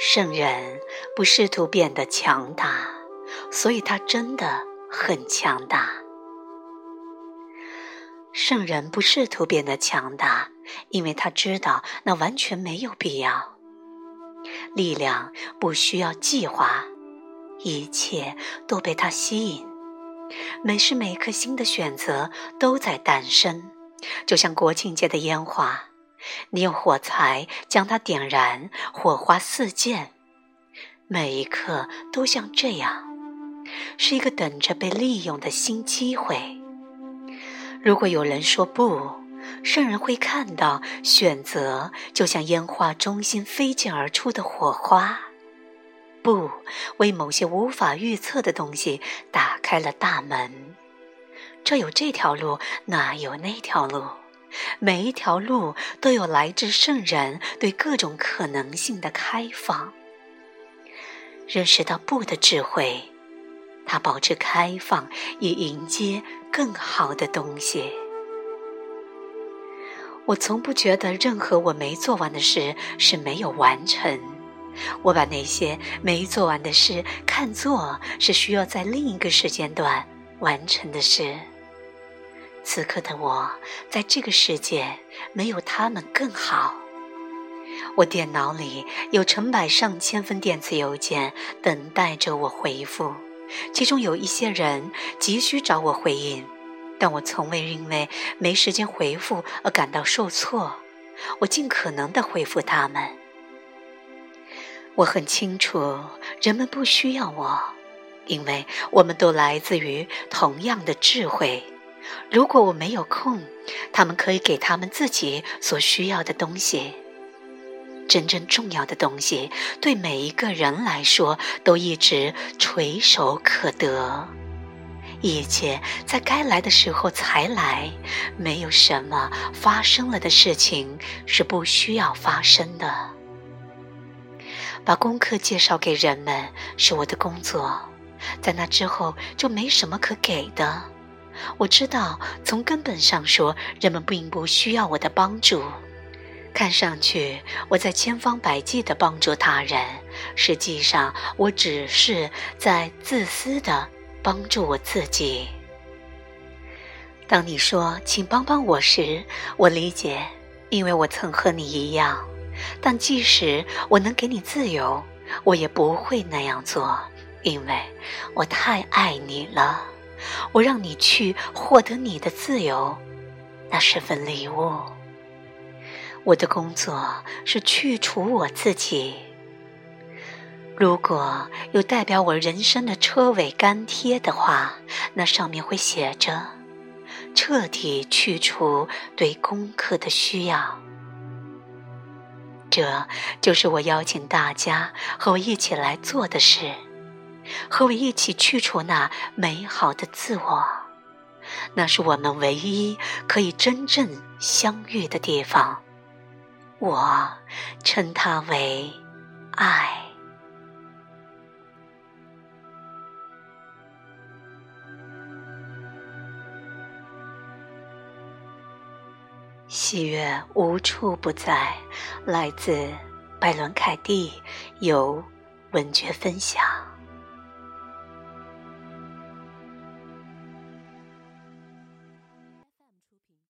圣人不试图变得强大，所以他真的很强大。圣人不试图变得强大，因为他知道那完全没有必要。力量不需要计划，一切都被他吸引。每时每刻，新的选择都在诞生，就像国庆节的烟花。你用火柴将它点燃，火花四溅。每一刻都像这样，是一个等着被利用的新机会。如果有人说不，圣人会看到选择就像烟花中心飞溅而出的火花。不，为某些无法预测的东西打开了大门。这有这条路，那有那条路。每一条路都有来自圣人对各种可能性的开放。认识到不的智慧，它保持开放，以迎接更好的东西。我从不觉得任何我没做完的事是没有完成。我把那些没做完的事看作是需要在另一个时间段完成的事。此刻的我，在这个世界没有他们更好。我电脑里有成百上千封电子邮件等待着我回复，其中有一些人急需找我回应，但我从未因为没时间回复而感到受挫。我尽可能的回复他们。我很清楚，人们不需要我，因为我们都来自于同样的智慧。如果我没有空，他们可以给他们自己所需要的东西。真正重要的东西，对每一个人来说都一直垂手可得。一切在该来的时候才来，没有什么发生了的事情是不需要发生的。把功课介绍给人们是我的工作，在那之后就没什么可给的。我知道，从根本上说，人们并不需要我的帮助。看上去我在千方百计地帮助他人，实际上我只是在自私地帮助我自己。当你说“请帮帮我”时，我理解，因为我曾和你一样。但即使我能给你自由，我也不会那样做，因为我太爱你了。我让你去获得你的自由，那是份礼物。我的工作是去除我自己。如果有代表我人生的车尾干贴的话，那上面会写着：“彻底去除对功课的需要。”这就是我邀请大家和我一起来做的事。和我一起去除那美好的自我，那是我们唯一可以真正相遇的地方。我称它为爱。喜悦无处不在，来自拜伦·凯蒂，由。文学分享。